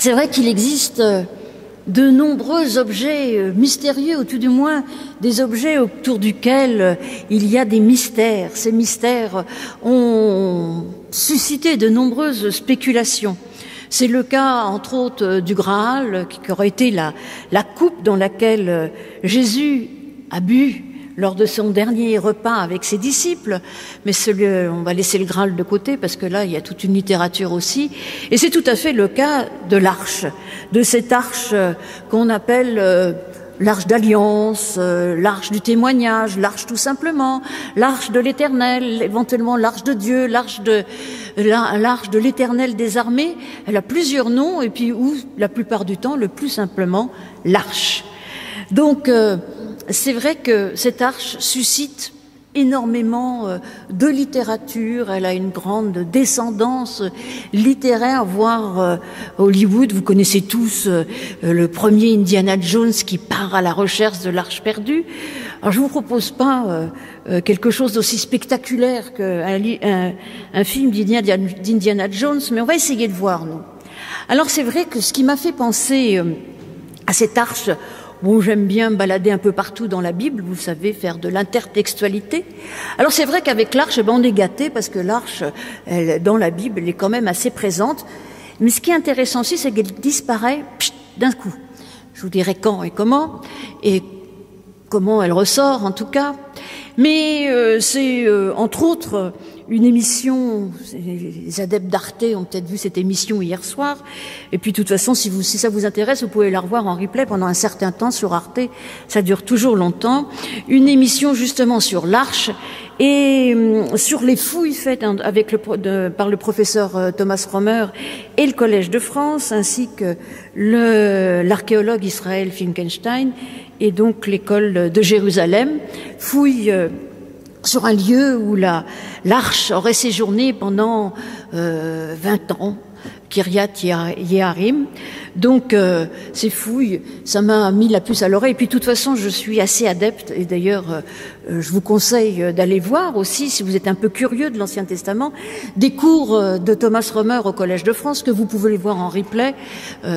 c'est vrai qu'il existe de nombreux objets mystérieux, ou tout du moins des objets autour duquel il y a des mystères. Ces mystères ont suscité de nombreuses spéculations. C'est le cas, entre autres, du Graal, qui aurait été la, la coupe dans laquelle Jésus a bu lors de son dernier repas avec ses disciples, mais on va laisser le Graal de côté parce que là, il y a toute une littérature aussi. Et c'est tout à fait le cas de l'arche, de cette arche qu'on appelle euh, l'arche d'alliance, euh, l'arche du témoignage, l'arche tout simplement, l'arche de l'éternel, éventuellement l'arche de Dieu, l'arche de l'arche de l'éternel des armées. Elle a plusieurs noms et puis ou la plupart du temps, le plus simplement, l'arche. Donc euh, c'est vrai que cette arche suscite énormément euh, de littérature, elle a une grande descendance littéraire, voire euh, Hollywood, vous connaissez tous euh, le premier Indiana Jones qui part à la recherche de l'arche perdue. Alors je vous propose pas quelque chose d'aussi spectaculaire qu'un un, film d'Indiana Jones, mais on va essayer de voir, nous. Alors c'est vrai que ce qui m'a fait penser à cette arche Bon, j'aime bien balader un peu partout dans la Bible, vous savez, faire de l'intertextualité. Alors c'est vrai qu'avec l'arche, ben, on est gâté parce que l'arche, dans la Bible, elle est quand même assez présente. Mais ce qui est intéressant aussi, c'est qu'elle disparaît d'un coup. Je vous dirai quand et comment, et comment elle ressort en tout cas. Mais euh, c'est euh, entre autres une émission, les adeptes d'Arte ont peut-être vu cette émission hier soir, et puis de toute façon, si, vous, si ça vous intéresse, vous pouvez la revoir en replay pendant un certain temps sur Arte, ça dure toujours longtemps, une émission justement sur l'arche et hum, sur les fouilles faites avec le, par le professeur euh, Thomas Romer et le Collège de France, ainsi que l'archéologue Israël Finkenstein et donc l'école de Jérusalem, fouilles euh, sur un lieu où la l'arche aurait séjourné pendant euh, 20 ans, Kiryat Yeharim. Donc euh, ces fouilles, ça m'a mis la puce à l'oreille. Et puis de toute façon, je suis assez adepte, et d'ailleurs, euh, je vous conseille d'aller voir aussi, si vous êtes un peu curieux de l'Ancien Testament, des cours euh, de Thomas Romer au Collège de France, que vous pouvez les voir en replay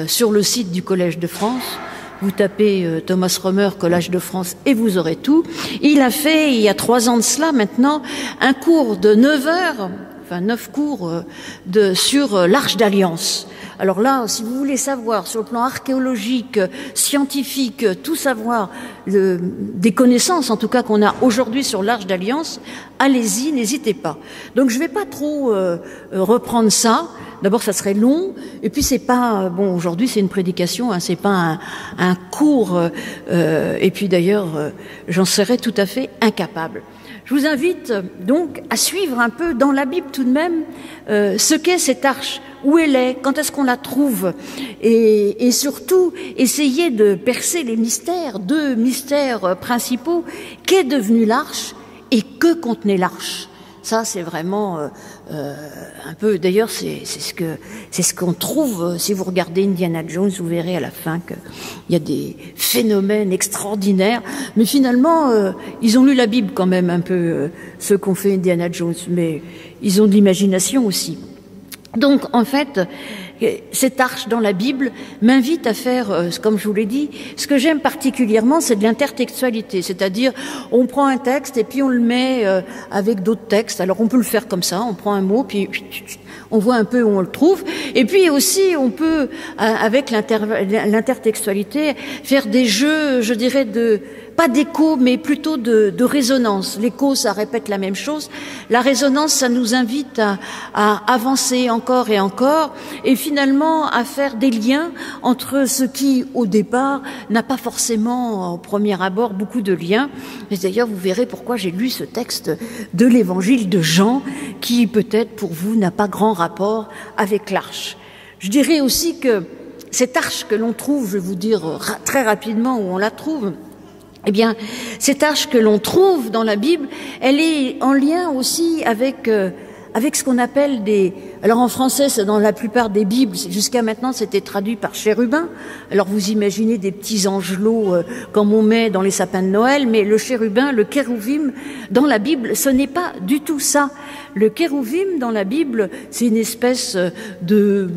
sur le site du Collège de France. Vous tapez euh, Thomas Romer, Collège de France, et vous aurez tout. Il a fait, il y a trois ans de cela maintenant, un cours de neuf heures, enfin neuf cours euh, de, sur euh, l'Arche d'Alliance. Alors là, si vous voulez savoir sur le plan archéologique, scientifique, tout savoir, le, des connaissances en tout cas qu'on a aujourd'hui sur l'Arche d'Alliance, allez-y, n'hésitez pas. Donc je ne vais pas trop euh, reprendre ça. D'abord, ça serait long, et puis c'est pas bon. Aujourd'hui, c'est une prédication, hein, c'est pas un, cours. Euh, et puis d'ailleurs, euh, j'en serais tout à fait incapable. Je vous invite donc à suivre un peu dans la Bible tout de même euh, ce qu'est cette arche, où elle est, quand est-ce qu'on la trouve, et, et, surtout essayer de percer les mystères, deux mystères principaux, qu'est devenue l'arche et que contenait l'arche? Ça, c'est vraiment euh, euh, un peu. D'ailleurs, c'est ce que c'est ce qu'on trouve. Euh, si vous regardez Indiana Jones, vous verrez à la fin qu'il y a des phénomènes extraordinaires. Mais finalement, ils ont lu la Bible quand même un peu, ceux qu'ont fait Indiana Jones. Mais ils ont de l'imagination aussi. Donc, en fait, cette arche dans la Bible m'invite à faire, euh, comme je vous l'ai dit, ce que j'aime particulièrement, c'est de l'intertextualité, c'est-à-dire on prend un texte et puis on le met euh, avec d'autres textes. Alors on peut le faire comme ça, on prend un mot puis on voit un peu où on le trouve, et puis aussi on peut, euh, avec l'intertextualité, faire des jeux, je dirais, de pas d'écho, mais plutôt de, de résonance. L'écho, ça répète la même chose. La résonance, ça nous invite à, à, avancer encore et encore, et finalement à faire des liens entre ce qui, au départ, n'a pas forcément, au premier abord, beaucoup de liens. Mais d'ailleurs, vous verrez pourquoi j'ai lu ce texte de l'évangile de Jean, qui peut-être pour vous n'a pas grand rapport avec l'arche. Je dirais aussi que cette arche que l'on trouve, je vais vous dire très rapidement où on la trouve, eh bien, cette arche que l'on trouve dans la Bible, elle est en lien aussi avec euh, avec ce qu'on appelle des. Alors en français, dans la plupart des Bibles. Jusqu'à maintenant, c'était traduit par chérubin. Alors vous imaginez des petits angelots euh, comme on met dans les sapins de Noël, mais le chérubin, le kérouvim, dans la Bible, ce n'est pas du tout ça. Le kérouvim dans la Bible, c'est une espèce de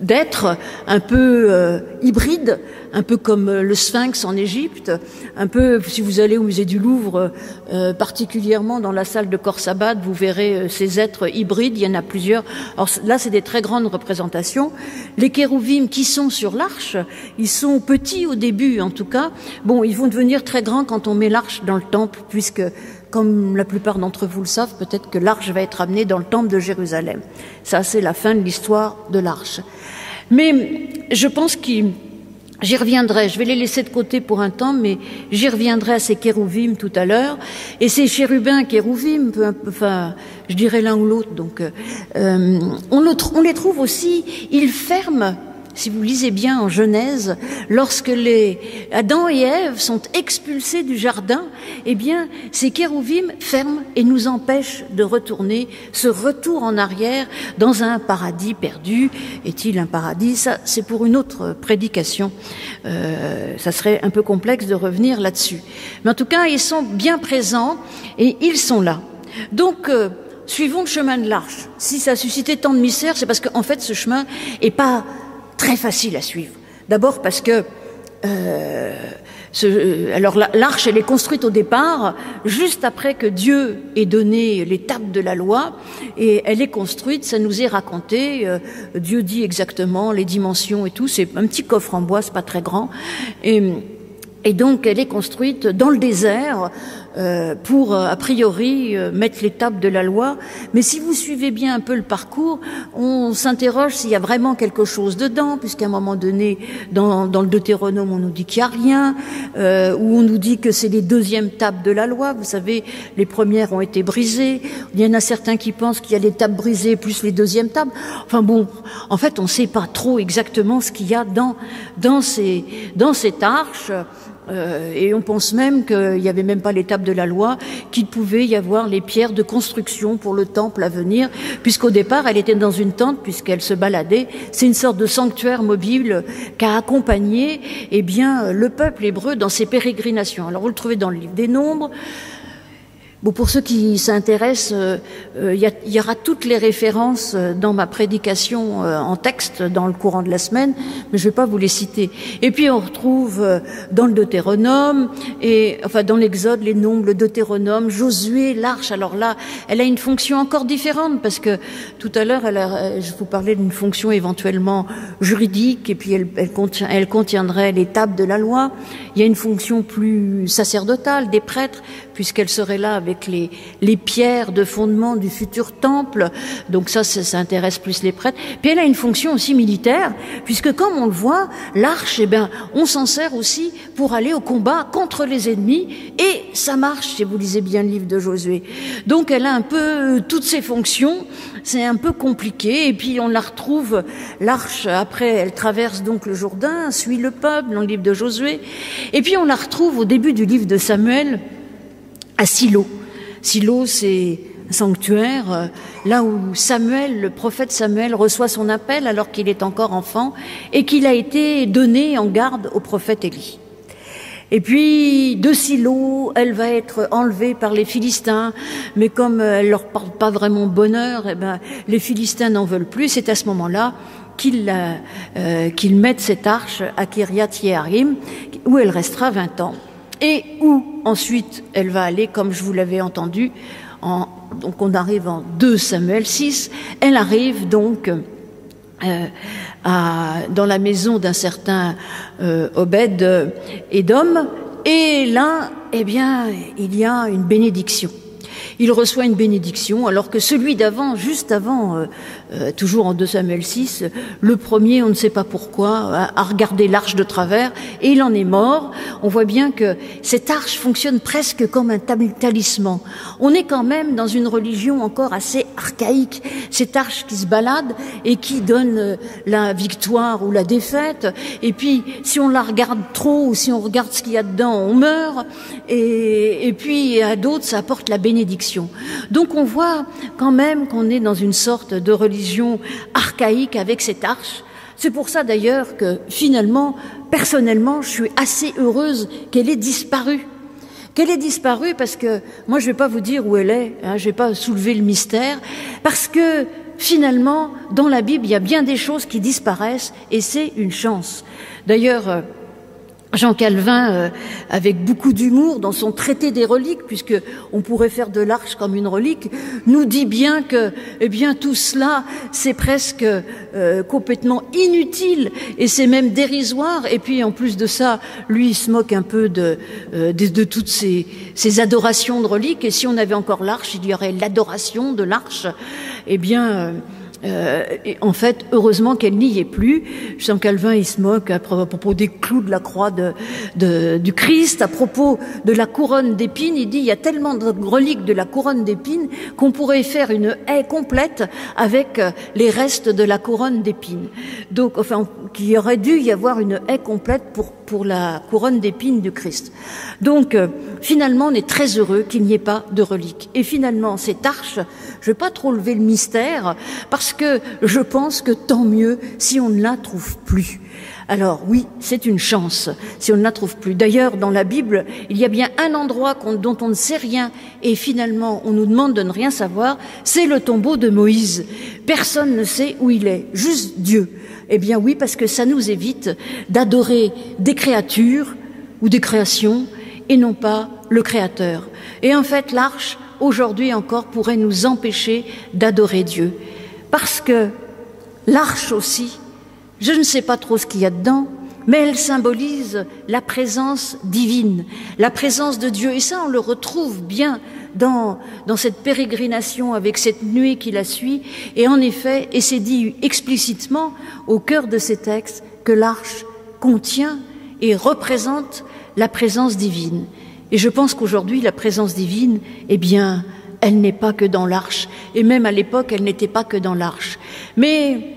d'être un peu euh, hybride, un peu comme le Sphinx en Égypte, un peu, si vous allez au musée du Louvre, euh, particulièrement dans la salle de Khorsabad, vous verrez euh, ces êtres hybrides, il y en a plusieurs. Alors là, c'est des très grandes représentations. Les kérouvim qui sont sur l'arche, ils sont petits au début en tout cas. Bon, ils vont devenir très grands quand on met l'arche dans le temple, puisque comme la plupart d'entre vous le savent, peut-être que l'arche va être amenée dans le temple de Jérusalem. Ça, c'est la fin de l'histoire de l'arche. Mais je pense qu'il J'y reviendrai, je vais les laisser de côté pour un temps, mais j'y reviendrai à ces kérouvim tout à l'heure. Et ces chérubins, kérouvim, enfin, je dirais l'un ou l'autre, donc euh, on, on, les trouve aussi, ils ferment si vous lisez bien en Genèse, lorsque les Adam et Ève sont expulsés du jardin, eh bien, ces kérouvim ferment et nous empêchent de retourner, ce retour en arrière dans un paradis perdu. Est-il un paradis? Ça, c'est pour une autre prédication. Euh, ça serait un peu complexe de revenir là-dessus. Mais en tout cas, ils sont bien présents et ils sont là. Donc, euh, suivons le chemin de l'arche. Si ça a suscité tant de mystères, c'est parce qu'en fait, ce chemin est pas très facile à suivre. D'abord parce que euh, ce, alors l'arche, elle est construite au départ, juste après que Dieu ait donné l'étape de la loi, et elle est construite, ça nous est raconté, euh, Dieu dit exactement les dimensions et tout, c'est un petit coffre en bois, c'est pas très grand, et, et donc elle est construite dans le désert, euh, pour, euh, a priori, euh, mettre l'étape de la loi. Mais si vous suivez bien un peu le parcours, on s'interroge s'il y a vraiment quelque chose dedans, puisqu'à un moment donné, dans, dans le Deutéronome, on nous dit qu'il n'y a rien, euh, ou on nous dit que c'est les deuxièmes tables de la loi. Vous savez, les premières ont été brisées. Il y en a certains qui pensent qu'il y a les tables brisées plus les deuxièmes tables. Enfin bon, en fait, on ne sait pas trop exactement ce qu'il y a dans, dans, ces, dans cette arche. Euh, et on pense même qu'il n'y avait même pas l'étape de la loi, qu'il pouvait y avoir les pierres de construction pour le temple à venir, puisqu'au départ, elle était dans une tente, puisqu'elle se baladait. C'est une sorte de sanctuaire mobile qu'a accompagné eh bien, le peuple hébreu dans ses pérégrinations. Alors vous le trouvez dans le livre des Nombres. Bon, pour ceux qui s'intéressent, euh, euh, il y, y, aura toutes les références euh, dans ma prédication en texte dans le courant de la semaine, mais je ne vais pas vous les citer. Et puis on retrouve dans le Deutéronome, et enfin dans l'Exode, les nombres, le Deutéronome, Josué, l'Arche. Alors là, elle a une fonction encore différente parce que tout à l'heure, je vous parlais d'une fonction éventuellement juridique, et puis elle, elle, contient, elle contiendrait l'étape de la loi. Il y a une fonction plus sacerdotale des prêtres, puisqu'elle serait là avec les, les pierres de fondement du futur temple. Donc ça, ça, intéresse plus les prêtres. Puis elle a une fonction aussi militaire, puisque comme on le voit, l'arche, eh bien, on s'en sert aussi pour aller au combat contre les ennemis, et ça marche, si vous lisez bien le livre de Josué. Donc elle a un peu euh, toutes ses fonctions, c'est un peu compliqué, et puis on la retrouve, l'arche, après, elle traverse donc le Jourdain, suit le peuple dans le livre de Josué, et puis on la retrouve au début du livre de Samuel, à Silo. Silo, c'est un sanctuaire, euh, là où Samuel, le prophète Samuel, reçoit son appel alors qu'il est encore enfant et qu'il a été donné en garde au prophète Élie. Et puis, de Silo, elle va être enlevée par les Philistins, mais comme elle leur parle pas vraiment bonheur, eh ben, les Philistins n'en veulent plus. C'est à ce moment-là qu'ils euh, qu'ils mettent cette arche à Kiryat Yearim, où elle restera 20 ans et où ensuite elle va aller, comme je vous l'avais entendu, en, donc on arrive en 2 Samuel 6, elle arrive donc euh, dans la maison d'un certain euh, Obed Edom, et là, eh bien, il y a une bénédiction il reçoit une bénédiction, alors que celui d'avant, juste avant, euh, euh, toujours en 2 Samuel 6, le premier, on ne sait pas pourquoi, a, regardé l'arche de travers et il en est mort. On voit bien que cette arche fonctionne presque comme un talisman. On est quand même dans une religion encore assez archaïque, cette arche qui se balade et qui donne euh, la victoire ou la défaite. Et puis, si on la regarde trop ou si on regarde ce qu'il y a dedans, on meurt. Et, et puis, à d'autres, ça apporte la bénédiction. Donc on voit quand même qu'on est dans une sorte de religion archaïque avec cette arche. C'est pour ça d'ailleurs que finalement, personnellement, je suis assez heureuse qu'elle ait disparu. Qu'elle ait disparu parce que moi je ne vais pas vous dire où elle est, hein, je ne vais pas soulever le mystère, parce que finalement, dans la Bible, il y a bien des choses qui disparaissent et c'est une chance. D'ailleurs, euh, Jean Calvin, euh, avec beaucoup d'humour dans son traité des reliques, puisque on pourrait faire de l'arche comme une relique, nous dit bien que, eh bien, tout cela, c'est presque euh, complètement inutile et c'est même dérisoire. Et puis, en plus de ça, lui, il se moque un peu de, euh, de, toutes ces, ces, adorations de reliques. Et si on avait encore l'arche, il y aurait l'adoration de l'arche. Eh bien, euh, et en fait, heureusement qu'elle n'y est plus. Jean Calvin, il se moque à propos des clous de la croix de, de, du Christ, à propos de la couronne d'épines. Il dit il y a tellement de reliques de la couronne d'épines qu'on pourrait faire une haie complète avec euh, les restes de la couronne d'épines. Donc, enfin, qu'il aurait dû y avoir une haie complète pour pour la couronne d'épines du Christ. Donc, euh, finalement, on est très heureux qu'il n'y ait pas de reliques. Et finalement, cette arche, je ne vais pas trop lever le mystère, parce que je pense que tant mieux si on ne la trouve plus. Alors oui, c'est une chance si on ne la trouve plus. D'ailleurs, dans la Bible, il y a bien un endroit dont on ne sait rien et finalement on nous demande de ne rien savoir, c'est le tombeau de Moïse. Personne ne sait où il est, juste Dieu. Eh bien oui, parce que ça nous évite d'adorer des créatures ou des créations et non pas le Créateur. Et en fait, l'arche, aujourd'hui encore, pourrait nous empêcher d'adorer Dieu. Parce que l'arche aussi, je ne sais pas trop ce qu'il y a dedans, mais elle symbolise la présence divine, la présence de Dieu. Et ça, on le retrouve bien dans, dans cette pérégrination avec cette nuée qui la suit. Et en effet, et c'est dit explicitement au cœur de ces textes, que l'arche contient et représente la présence divine. Et je pense qu'aujourd'hui, la présence divine, eh bien, elle n'est pas que dans l'arche. Et même à l'époque, elle n'était pas que dans l'arche. Mais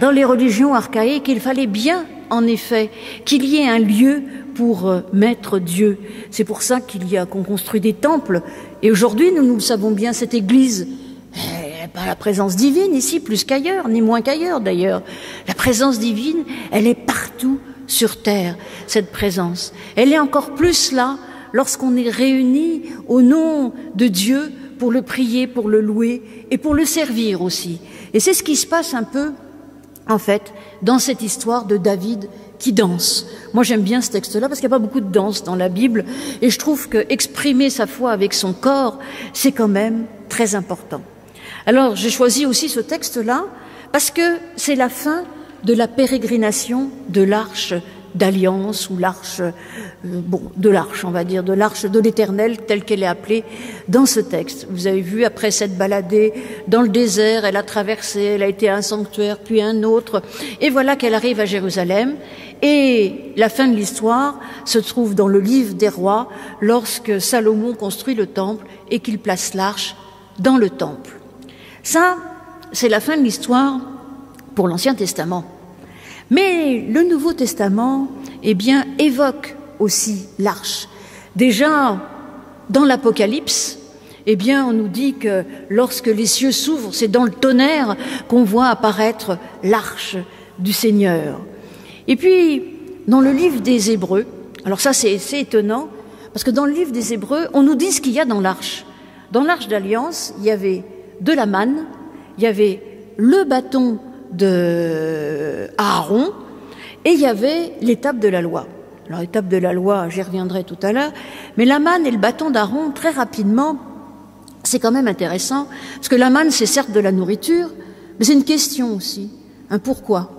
dans les religions archaïques, il fallait bien, en effet, qu'il y ait un lieu pour euh, mettre Dieu. C'est pour ça qu'il y a qu'on construit des temples. Et aujourd'hui, nous, nous savons bien, cette Église, elle pas la présence divine ici, plus qu'ailleurs, ni moins qu'ailleurs d'ailleurs. La présence divine, elle est partout sur terre, cette présence. Elle est encore plus là lorsqu'on est réunis au nom de Dieu pour le prier, pour le louer et pour le servir aussi. Et c'est ce qui se passe un peu en fait, dans cette histoire de David qui danse. Moi, j'aime bien ce texte-là parce qu'il n'y a pas beaucoup de danse dans la Bible et je trouve que exprimer sa foi avec son corps, c'est quand même très important. Alors, j'ai choisi aussi ce texte-là parce que c'est la fin de la pérégrination de l'arche d'alliance ou l'arche, euh, bon, de l'arche, on va dire, de l'arche de l'Éternel telle qu'elle est appelée dans ce texte. Vous avez vu, après s'être baladée dans le désert, elle a traversé, elle a été un sanctuaire, puis un autre, et voilà qu'elle arrive à Jérusalem. Et la fin de l'histoire se trouve dans le livre des rois, lorsque Salomon construit le temple et qu'il place l'arche dans le temple. Ça, c'est la fin de l'histoire pour l'Ancien Testament. Mais le Nouveau Testament, eh bien, évoque aussi l'arche. Déjà, dans l'Apocalypse, eh bien, on nous dit que lorsque les cieux s'ouvrent, c'est dans le tonnerre qu'on voit apparaître l'arche du Seigneur. Et puis, dans le livre des Hébreux, alors ça c'est étonnant, parce que dans le livre des Hébreux, on nous dit ce qu'il y a dans l'arche. Dans l'arche d'alliance, il y avait de la manne, il y avait le bâton de Aaron, et il y avait l'étape de la loi. Alors l'étape de la loi, j'y reviendrai tout à l'heure, mais la manne et le bâton d'Aaron, très rapidement, c'est quand même intéressant, parce que la manne, c'est certes de la nourriture, mais c'est une question aussi, un pourquoi.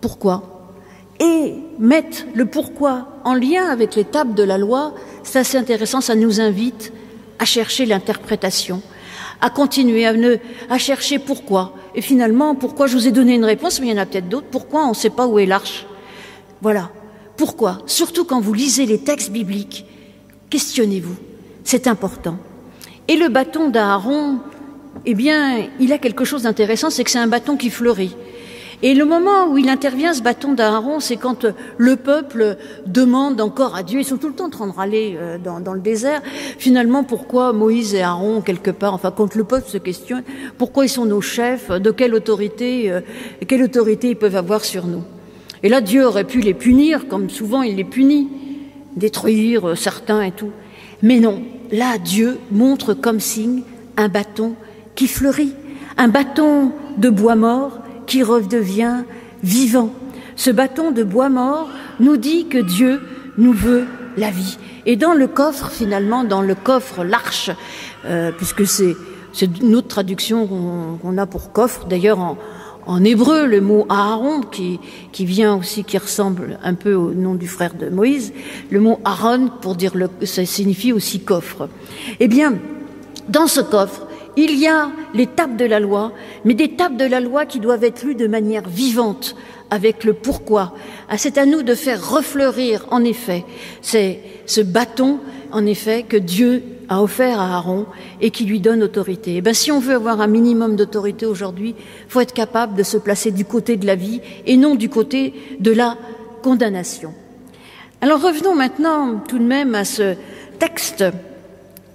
Pourquoi? Et mettre le pourquoi en lien avec l'étape de la loi, c'est assez intéressant, ça nous invite à chercher l'interprétation, à continuer à, chercher pourquoi. Et finalement, pourquoi je vous ai donné une réponse, mais il y en a peut-être d'autres. Pourquoi on ne sait pas où est l'arche Voilà. Pourquoi Surtout quand vous lisez les textes bibliques, questionnez-vous. C'est important. Et le bâton d'Aaron, eh bien, il a quelque chose d'intéressant, c'est que c'est un bâton qui fleurit. Et le moment où il intervient, ce bâton d'Aaron, c'est quand le peuple demande encore à Dieu, ils sont tout le temps en train de râler euh, dans, le désert, finalement pourquoi Moïse et Aaron, quelque part, enfin quand le peuple se questionne, pourquoi ils sont nos chefs, de quelle autorité, euh, quelle autorité ils peuvent avoir sur nous? Et là, Dieu aurait pu les punir, comme souvent il les punit, détruire euh, certains et tout. Mais non, là, Dieu montre comme signe un bâton qui fleurit, un bâton de bois mort qui redevient vivant. Ce bâton de bois mort nous dit que Dieu nous veut la vie. Et dans le coffre, finalement, dans le coffre, l'arche, euh, puisque c'est une autre traduction qu'on a pour coffre, d'ailleurs en, hébreu, le mot Aaron, qui, qui vient aussi, qui ressemble un peu au nom du frère de Moïse, le mot Aaron, pour dire le, ça signifie aussi coffre. Eh bien, dans ce coffre, il y a les tables de la loi, mais des tables de la loi qui doivent être lues de manière vivante, avec le pourquoi. Ah, c'est à nous de faire refleurir, en effet, ce bâton, en effet, que Dieu a offert à Aaron et qui lui donne autorité. Et eh bien, si on veut avoir un minimum d'autorité aujourd'hui, faut être capable de se placer du côté de la vie et non du côté de la condamnation. Alors revenons maintenant tout de même à ce texte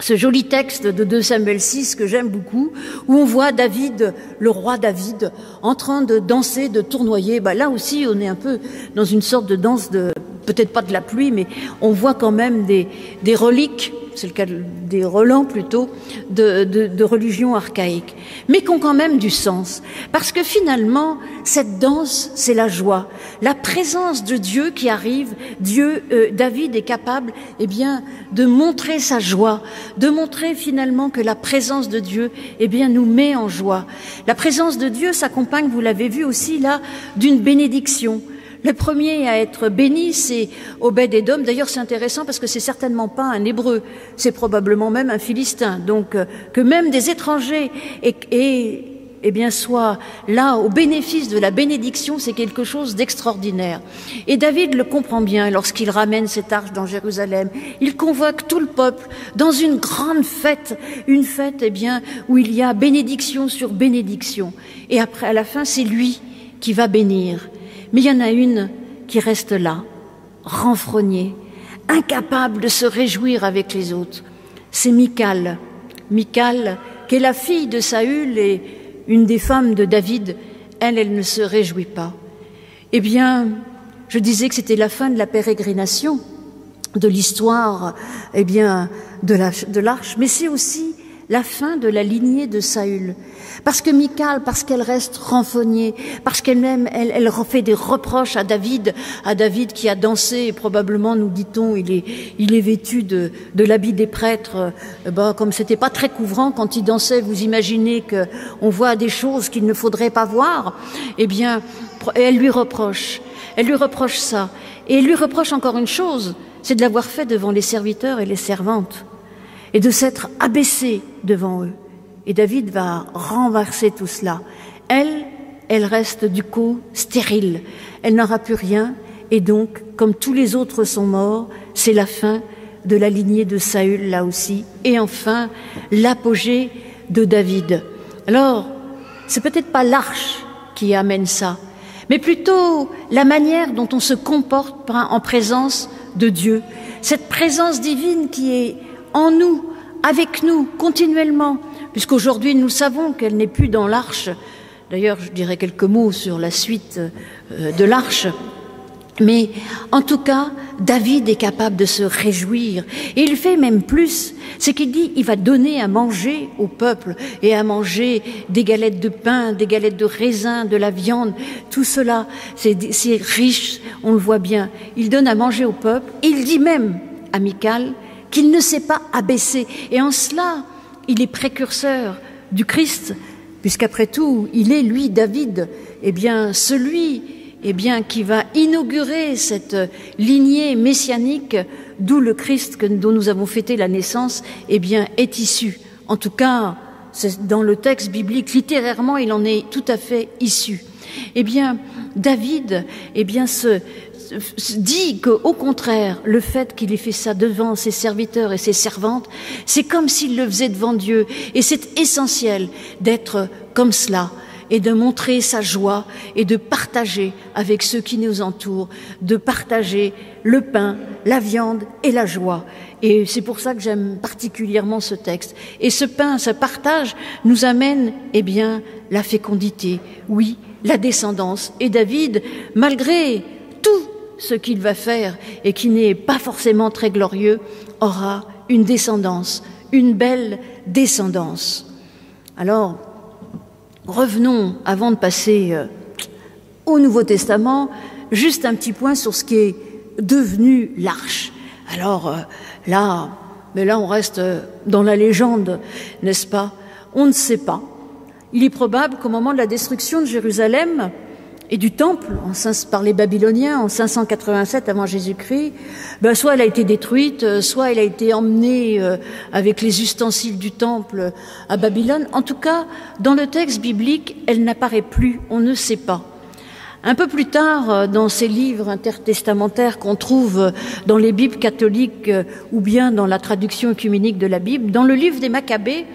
ce joli texte de 2 Samuel 6 que j'aime beaucoup, où on voit David, le roi David, en train de danser, de tournoyer. Bah, là aussi, on est un peu dans une sorte de danse de, peut-être pas de la pluie, mais on voit quand même des, reliques c'est le cas des relents plutôt, de, de, de religion archaïque, mais qui ont quand même du sens. Parce que finalement, cette danse, c'est la joie. La présence de Dieu qui arrive, Dieu, euh, David est capable, eh bien, de montrer sa joie, de montrer finalement que la présence de Dieu, eh bien, nous met en joie. La présence de Dieu s'accompagne, vous l'avez vu aussi là, d'une bénédiction. Le premier à être béni, c'est Obed-Edom. D'ailleurs, c'est intéressant parce que c'est certainement pas un hébreu, c'est probablement même un philistin. Donc, euh, que même des étrangers et, eh bien, soient là au bénéfice de la bénédiction, c'est quelque chose d'extraordinaire. Et David le comprend bien lorsqu'il ramène cette arche dans Jérusalem. Il convoque tout le peuple dans une grande fête, une fête, eh bien, où il y a bénédiction sur bénédiction. Et après, à la fin, c'est lui qui va bénir. Mais il y en a une qui reste là, renfrognée, incapable de se réjouir avec les autres. C'est Michal. Michal, qui est la fille de Saül et une des femmes de David, elle, elle ne se réjouit pas. Eh bien, je disais que c'était la fin de la pérégrination, de l'histoire, eh bien, de l'arche, mais c'est aussi la fin de la lignée de Saül. Parce que Michal, parce qu'elle reste renfognée, parce qu'elle-même, elle, elle fait des reproches à David, à David qui a dansé, et probablement, nous dit-on, il est, il est vêtu de, de l'habit des prêtres. Bah, comme c'était pas très couvrant quand il dansait, vous imaginez qu'on voit des choses qu'il ne faudrait pas voir. Eh bien, elle lui reproche. Elle lui reproche ça. Et elle lui reproche encore une chose, c'est de l'avoir fait devant les serviteurs et les servantes, et de s'être abaissé devant eux. Et David va renverser tout cela. Elle, elle reste du coup stérile. Elle n'aura plus rien. Et donc, comme tous les autres sont morts, c'est la fin de la lignée de Saül là aussi. Et enfin, l'apogée de David. Alors, c'est peut-être pas l'arche qui amène ça, mais plutôt la manière dont on se comporte en présence de Dieu. Cette présence divine qui est en nous, avec nous, continuellement, puisqu'aujourd'hui nous savons qu'elle n'est plus dans l'arche. D'ailleurs, je dirais quelques mots sur la suite euh, de l'arche. Mais en tout cas, David est capable de se réjouir. Et il fait même plus. C'est qu'il dit, il va donner à manger au peuple et à manger des galettes de pain, des galettes de raisin, de la viande. Tout cela, c'est riche, on le voit bien. Il donne à manger au peuple. Il dit même à Michal qu'il ne s'est pas abaissé. Et en cela, il est précurseur du Christ, puisqu'après tout, il est, lui, David, eh bien, celui eh bien, qui va inaugurer cette lignée messianique d'où le Christ dont nous avons fêté la naissance eh bien, est issu. En tout cas, dans le texte biblique, littérairement, il en est tout à fait issu. Eh bien, David, eh bien, se, dit qu'au contraire, le fait qu'il ait fait ça devant ses serviteurs et ses servantes, c'est comme s'il le faisait devant Dieu. Et c'est essentiel d'être comme cela et de montrer sa joie et de partager avec ceux qui nous entourent, de partager le pain, la viande et la joie. Et c'est pour ça que j'aime particulièrement ce texte. Et ce pain, ce partage nous amène, eh bien, la fécondité, oui, la descendance. Et David, malgré tout ce qu'il va faire et qui n'est pas forcément très glorieux, aura une descendance, une belle descendance. Alors, revenons, avant de passer euh, au Nouveau Testament, juste un petit point sur ce qui est devenu l'arche. Alors euh, là, mais là on reste euh, dans la légende, n'est-ce pas? On ne sait pas. Il est probable qu'au moment de la destruction de Jérusalem et du temple par les Babyloniens en 587 avant Jésus-Christ, ben soit elle a été détruite, euh, soit elle a été emmenée avec les ustensiles du temple à Babylone. En tout cas, dans le texte biblique, elle n'apparaît plus, on ne sait pas. Un peu plus tard, euh, dans ces livres intertestamentaires qu'on trouve euh, dans les Bibles catholiques euh, ou bien dans la traduction œcuménique de la Bible, dans le livre des Maccabées,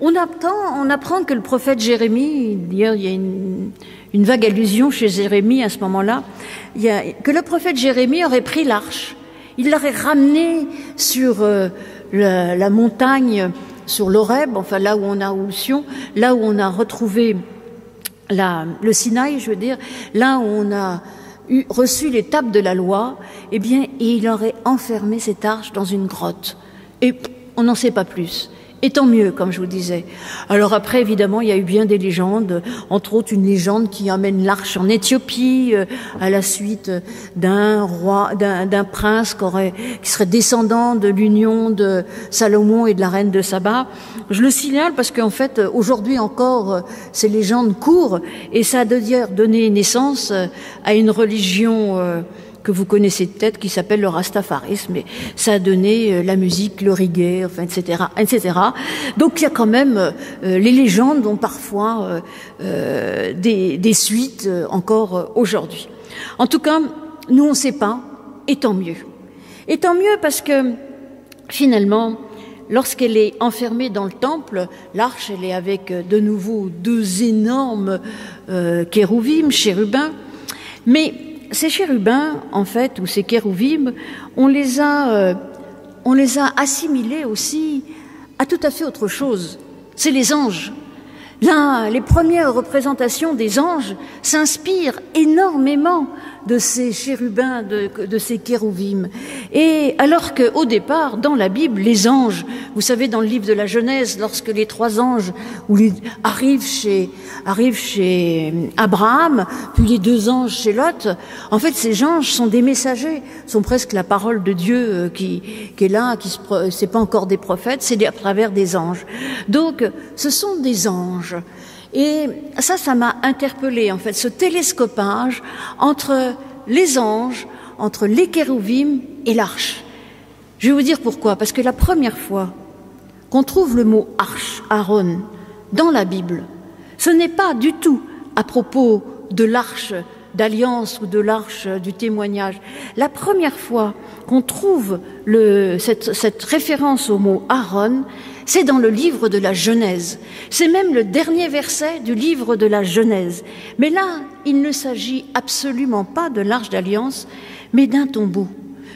on apprend, que le prophète Jérémie, d'ailleurs il y a une, vague allusion chez Jérémie à ce moment-là, que le prophète Jérémie aurait pris l'arche, il l'aurait ramenée sur la, la, montagne, sur l'Oreb, enfin là où on a Oulsion, là où on a retrouvé le Sinaï, je veux dire, là où on a eu, reçu l'étape de la loi, eh bien, il aurait enfermé cette arche dans une grotte. Et on n'en sait pas plus. Et tant mieux, comme je vous disais. Alors après, évidemment, il y a eu bien des légendes, entre autres une légende qui amène l'arche en Éthiopie euh, à la suite d'un roi, d'un prince qui, aurait, qui serait descendant de l'union de Salomon et de la reine de Saba. Je le signale parce qu'en fait, aujourd'hui encore, euh, ces légendes courent et ça a donné naissance euh, à une religion que vous connaissez peut-être, qui s'appelle le rastafarisme. Et ça a donné euh, la musique, le reggae, enfin, etc., etc. Donc il y a quand même euh, les légendes ont parfois euh, des, des, suites encore aujourd'hui. En tout cas, nous on ne sait pas, et tant mieux. Et tant mieux parce que finalement, lorsqu'elle est enfermée dans le temple, l'arche, elle est avec de nouveau deux énormes euh, chérubins, mais ces chérubins, en fait, ou ces kérouvim, on les a, euh, on les a assimilés aussi à tout à fait autre chose. C'est les anges. Là, les premières représentations des anges s'inspirent énormément de ces chérubins, de, de ces kérouvim. Et alors qu'au départ, dans la Bible, les anges, vous savez, dans le livre de la Genèse, lorsque les trois anges arrivent chez, arrivent chez Abraham, puis les deux anges chez Lot, en fait, ces anges sont des messagers, sont presque la parole de Dieu euh, qui, qui est là, qui c'est pas encore des prophètes, c'est à travers des anges. Donc, ce sont des anges. Et ça, ça m'a interpellé en fait, ce télescopage entre les anges, entre les kérouvim et l'arche. Je vais vous dire pourquoi. Parce que la première fois qu'on trouve le mot arche, Aaron, dans la Bible, ce n'est pas du tout à propos de l'arche d'alliance ou de l'arche du témoignage. La première fois qu'on trouve cette, référence au mot Aaron, c'est dans le livre de la Genèse. C'est même le dernier verset du livre de la Genèse. Mais là, il ne s'agit absolument pas de l'arche d'alliance, mais d'un tombeau.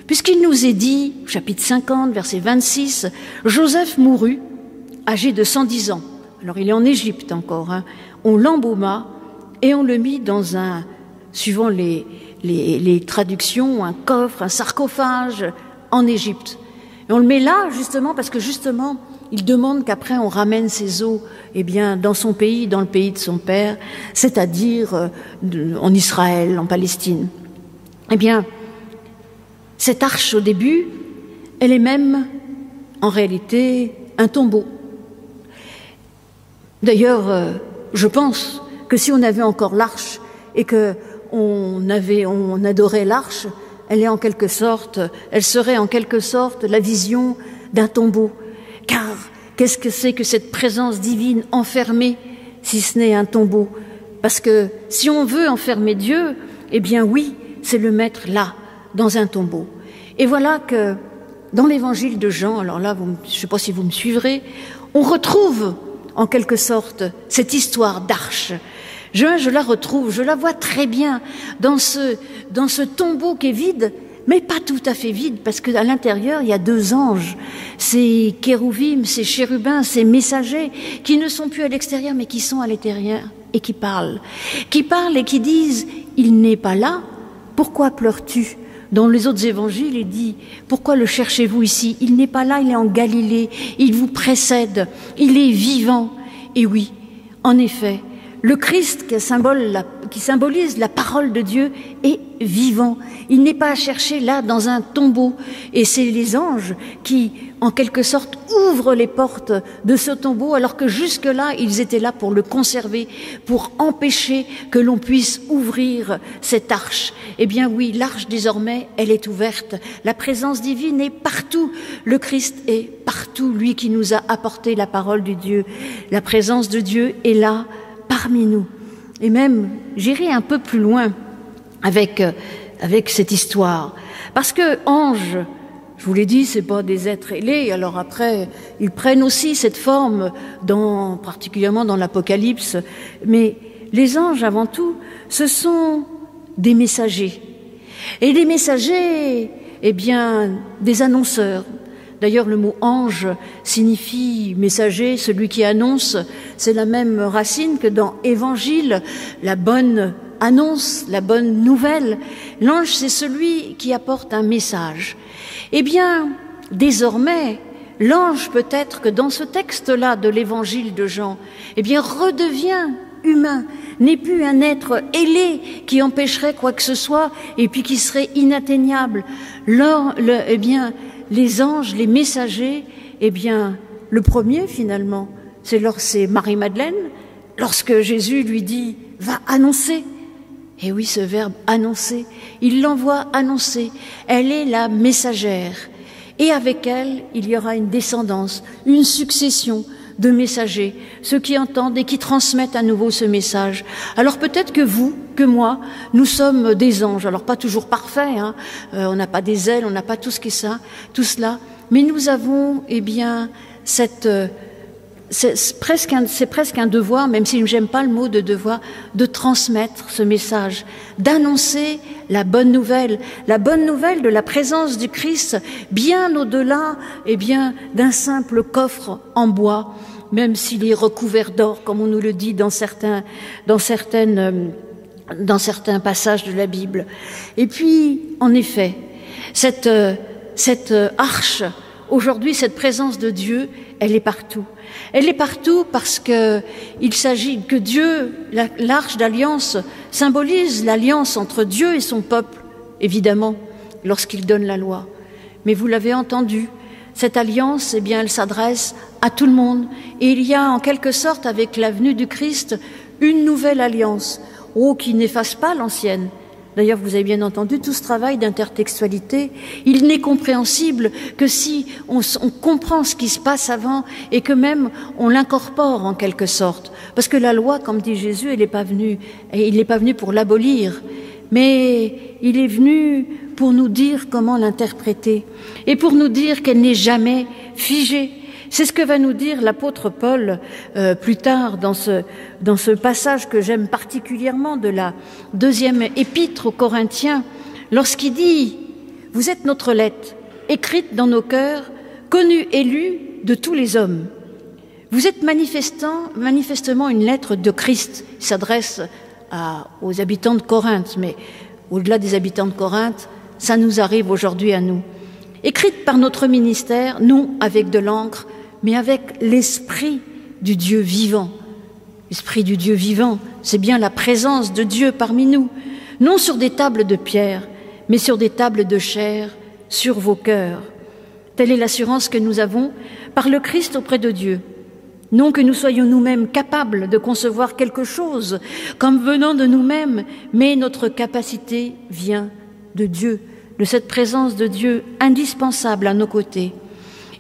Puisqu'il nous est dit, chapitre 50, verset 26, Joseph mourut, âgé de 110 ans. Alors il est en Égypte encore. Hein. On l'embauma et on le mit dans un, suivant les, les, les traductions, un coffre, un sarcophage en Égypte. Et on le met là justement parce que justement, il demande qu'après on ramène ses eaux eh bien, dans son pays, dans le pays de son père, c'est-à-dire euh, en Israël, en Palestine. Eh bien, cette arche au début, elle est même en réalité un tombeau. D'ailleurs, euh, je pense que si on avait encore l'arche et que on adorait l'arche, elle est en quelque sorte, elle serait en quelque sorte la vision d'un tombeau. Qu'est-ce que c'est que cette présence divine enfermée, si ce n'est un tombeau? Parce que si on veut enfermer Dieu, eh bien oui, c'est le mettre là, dans un tombeau. Et voilà que dans l'évangile de Jean, alors là, je ne sais pas si vous me suivrez, on retrouve en quelque sorte cette histoire d'arche. Je, je la retrouve, je la vois très bien dans ce, dans ce tombeau qui est vide, mais pas tout à fait vide, parce qu'à l'intérieur, il y a deux anges, ces kérouvim, ces chérubins, ces messagers, qui ne sont plus à l'extérieur, mais qui sont à l'intérieur et qui parlent. Qui parlent et qui disent, il n'est pas là, pourquoi pleures-tu? Dans les autres évangiles, il dit, pourquoi le cherchez-vous ici? Il n'est pas là, il est en Galilée, il vous précède, il est vivant. Et oui, en effet, Le Christ qui, symbolise la parole de Dieu est vivant. Il n'est pas à chercher là dans un tombeau. Et c'est les anges qui, en quelque sorte, ouvrent les portes de ce tombeau alors que jusque-là, ils étaient là pour le conserver, pour empêcher que l'on puisse ouvrir cette arche. Eh bien oui, l'arche désormais, elle est ouverte. La présence divine est partout. Le Christ est partout, lui qui nous a apporté la parole de Dieu. La présence de Dieu est là parmi nous. Et même, j'irai un peu plus loin avec, euh, avec cette histoire. Parce que anges, je vous l'ai dit, c'est pas des êtres ailés. Alors après, ils prennent aussi cette forme, dans, particulièrement dans l'Apocalypse. Mais les anges, avant tout, ce sont des messagers. Et les messagers, eh bien, des annonceurs, D'ailleurs, le mot ange signifie messager, celui qui annonce. C'est la même racine que dans évangile, la bonne annonce, la bonne nouvelle. L'ange, c'est celui qui apporte un message. Eh bien, désormais, l'ange peut-être que dans ce texte-là de l'évangile de Jean, eh bien, redevient humain, n'est plus un être ailé qui empêcherait quoi que ce soit et puis qui serait inatteignable. Lors, le, eh bien, les anges, les messagers, eh bien, le premier finalement, c'est Marie-Madeleine, lorsque Jésus lui dit va annoncer. Et oui, ce verbe annoncer, il l'envoie annoncer. Elle est la messagère. Et avec elle, il y aura une descendance, une succession de messagers, ceux qui entendent et qui transmettent à nouveau ce message. Alors peut-être que vous, que moi, nous sommes des anges. Alors pas toujours parfaits, hein. Euh, on n'a pas des ailes, on n'a pas tout ce qui est ça, tout cela, mais nous avons, eh bien, cette euh, c'est presque, un, presque un devoir, même si j'aime pas le mot de devoir, de transmettre ce message, d'annoncer la bonne nouvelle, la bonne nouvelle de la présence du Christ, bien au-delà, eh bien, d'un simple coffre en bois, même s'il est recouvert d'or, comme on nous le dit dans certains, dans certaines, euh, dans certains passages de la Bible. Et puis, en effet, cette, euh, cette euh, arche, aujourd'hui, cette présence de Dieu, elle est partout. Elle est partout parce que il s'agit que Dieu, l'arche d'alliance, symbolise l'alliance entre Dieu et son peuple, évidemment, lorsqu'il donne la loi. Mais vous l'avez entendu, cette alliance, eh bien, elle s'adresse à tout le monde. Et il y a en quelque sorte, avec la venue du Christ, une nouvelle alliance, oh, qui n'efface pas l'ancienne. D'ailleurs, vous avez bien entendu tout ce travail d'intertextualité. Il n'est compréhensible que si on, comprend ce qui se passe avant et que même on l'incorpore en quelque sorte. Parce que la loi, comme dit Jésus, elle n'est pas venue, il n'est pas venu pour l'abolir, mais il est venu pour nous dire comment l'interpréter et pour nous dire qu'elle n'est jamais figée. C'est ce que va nous dire l'apôtre Paul euh, plus tard dans ce, dans ce passage que j'aime particulièrement de la deuxième épître aux Corinthiens, lorsqu'il dit Vous êtes notre lettre, écrite dans nos cœurs, connue et lue de tous les hommes. Vous êtes manifestant, manifestement une lettre de Christ. Il s'adresse aux habitants de Corinthe, mais au-delà des habitants de Corinthe, ça nous arrive aujourd'hui à nous. Écrite par notre ministère, non avec de l'encre, mais avec l'esprit du Dieu vivant. L'esprit du Dieu vivant, c'est bien la présence de Dieu parmi nous, non sur des tables de pierre, mais sur des tables de chair, sur vos cœurs. Telle est l'assurance que nous avons par le Christ auprès de Dieu. Non que nous soyons nous-mêmes capables de concevoir quelque chose comme venant de nous-mêmes, mais notre capacité vient de Dieu, de cette présence de Dieu indispensable à nos côtés.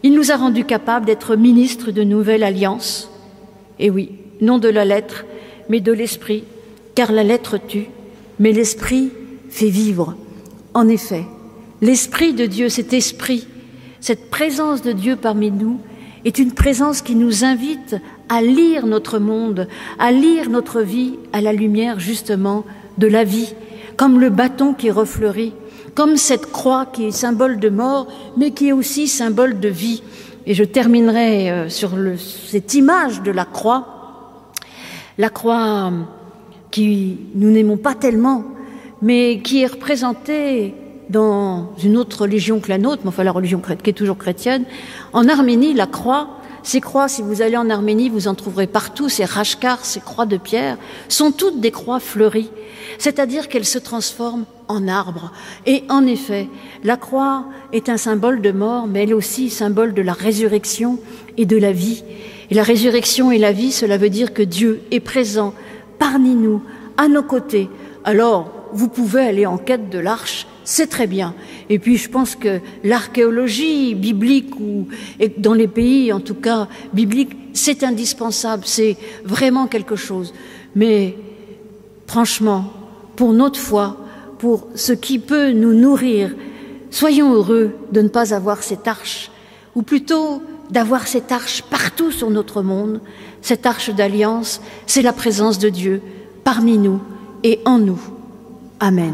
Il nous a rendus capables d'être ministres de nouvelle alliance. Et oui, non de la lettre, mais de l'esprit, car la lettre tue, mais l'esprit fait vivre. En effet, l'esprit de Dieu, cet esprit, cette présence de Dieu parmi nous, est une présence qui nous invite à lire notre monde, à lire notre vie à la lumière justement de la vie, comme le bâton qui refleurit, comme cette croix qui est symbole de mort, mais qui est aussi symbole de vie. Et je terminerai euh, sur cette image de la croix, la croix qui nous n'aimons pas tellement, mais qui est représentée dans une autre religion que la nôtre, mais enfin la religion qui est toujours chrétienne. En Arménie, la croix, ces croix, si vous allez en Arménie, vous en trouverez partout, ces rashkars, ces croix de pierre, sont toutes des croix fleuries, c'est-à-dire qu'elles se transforment en arbres. Et en effet, la croix est un symbole de mort, mais elle est aussi symbole de la résurrection et de la vie. Et la résurrection et la vie, cela veut dire que Dieu est présent parmi nous, à nos côtés. Alors, vous pouvez aller en quête de l'arche, c'est très bien. Et puis je pense que l'archéologie biblique ou dans les pays en tout cas bibliques, c'est indispensable, c'est vraiment quelque chose. Mais franchement, pour notre foi, pour ce qui peut nous nourrir, soyons heureux de ne pas avoir cette arche, ou plutôt d'avoir cette arche partout sur notre monde. Cette arche d'alliance, c'est la présence de Dieu parmi nous et en nous. Amen.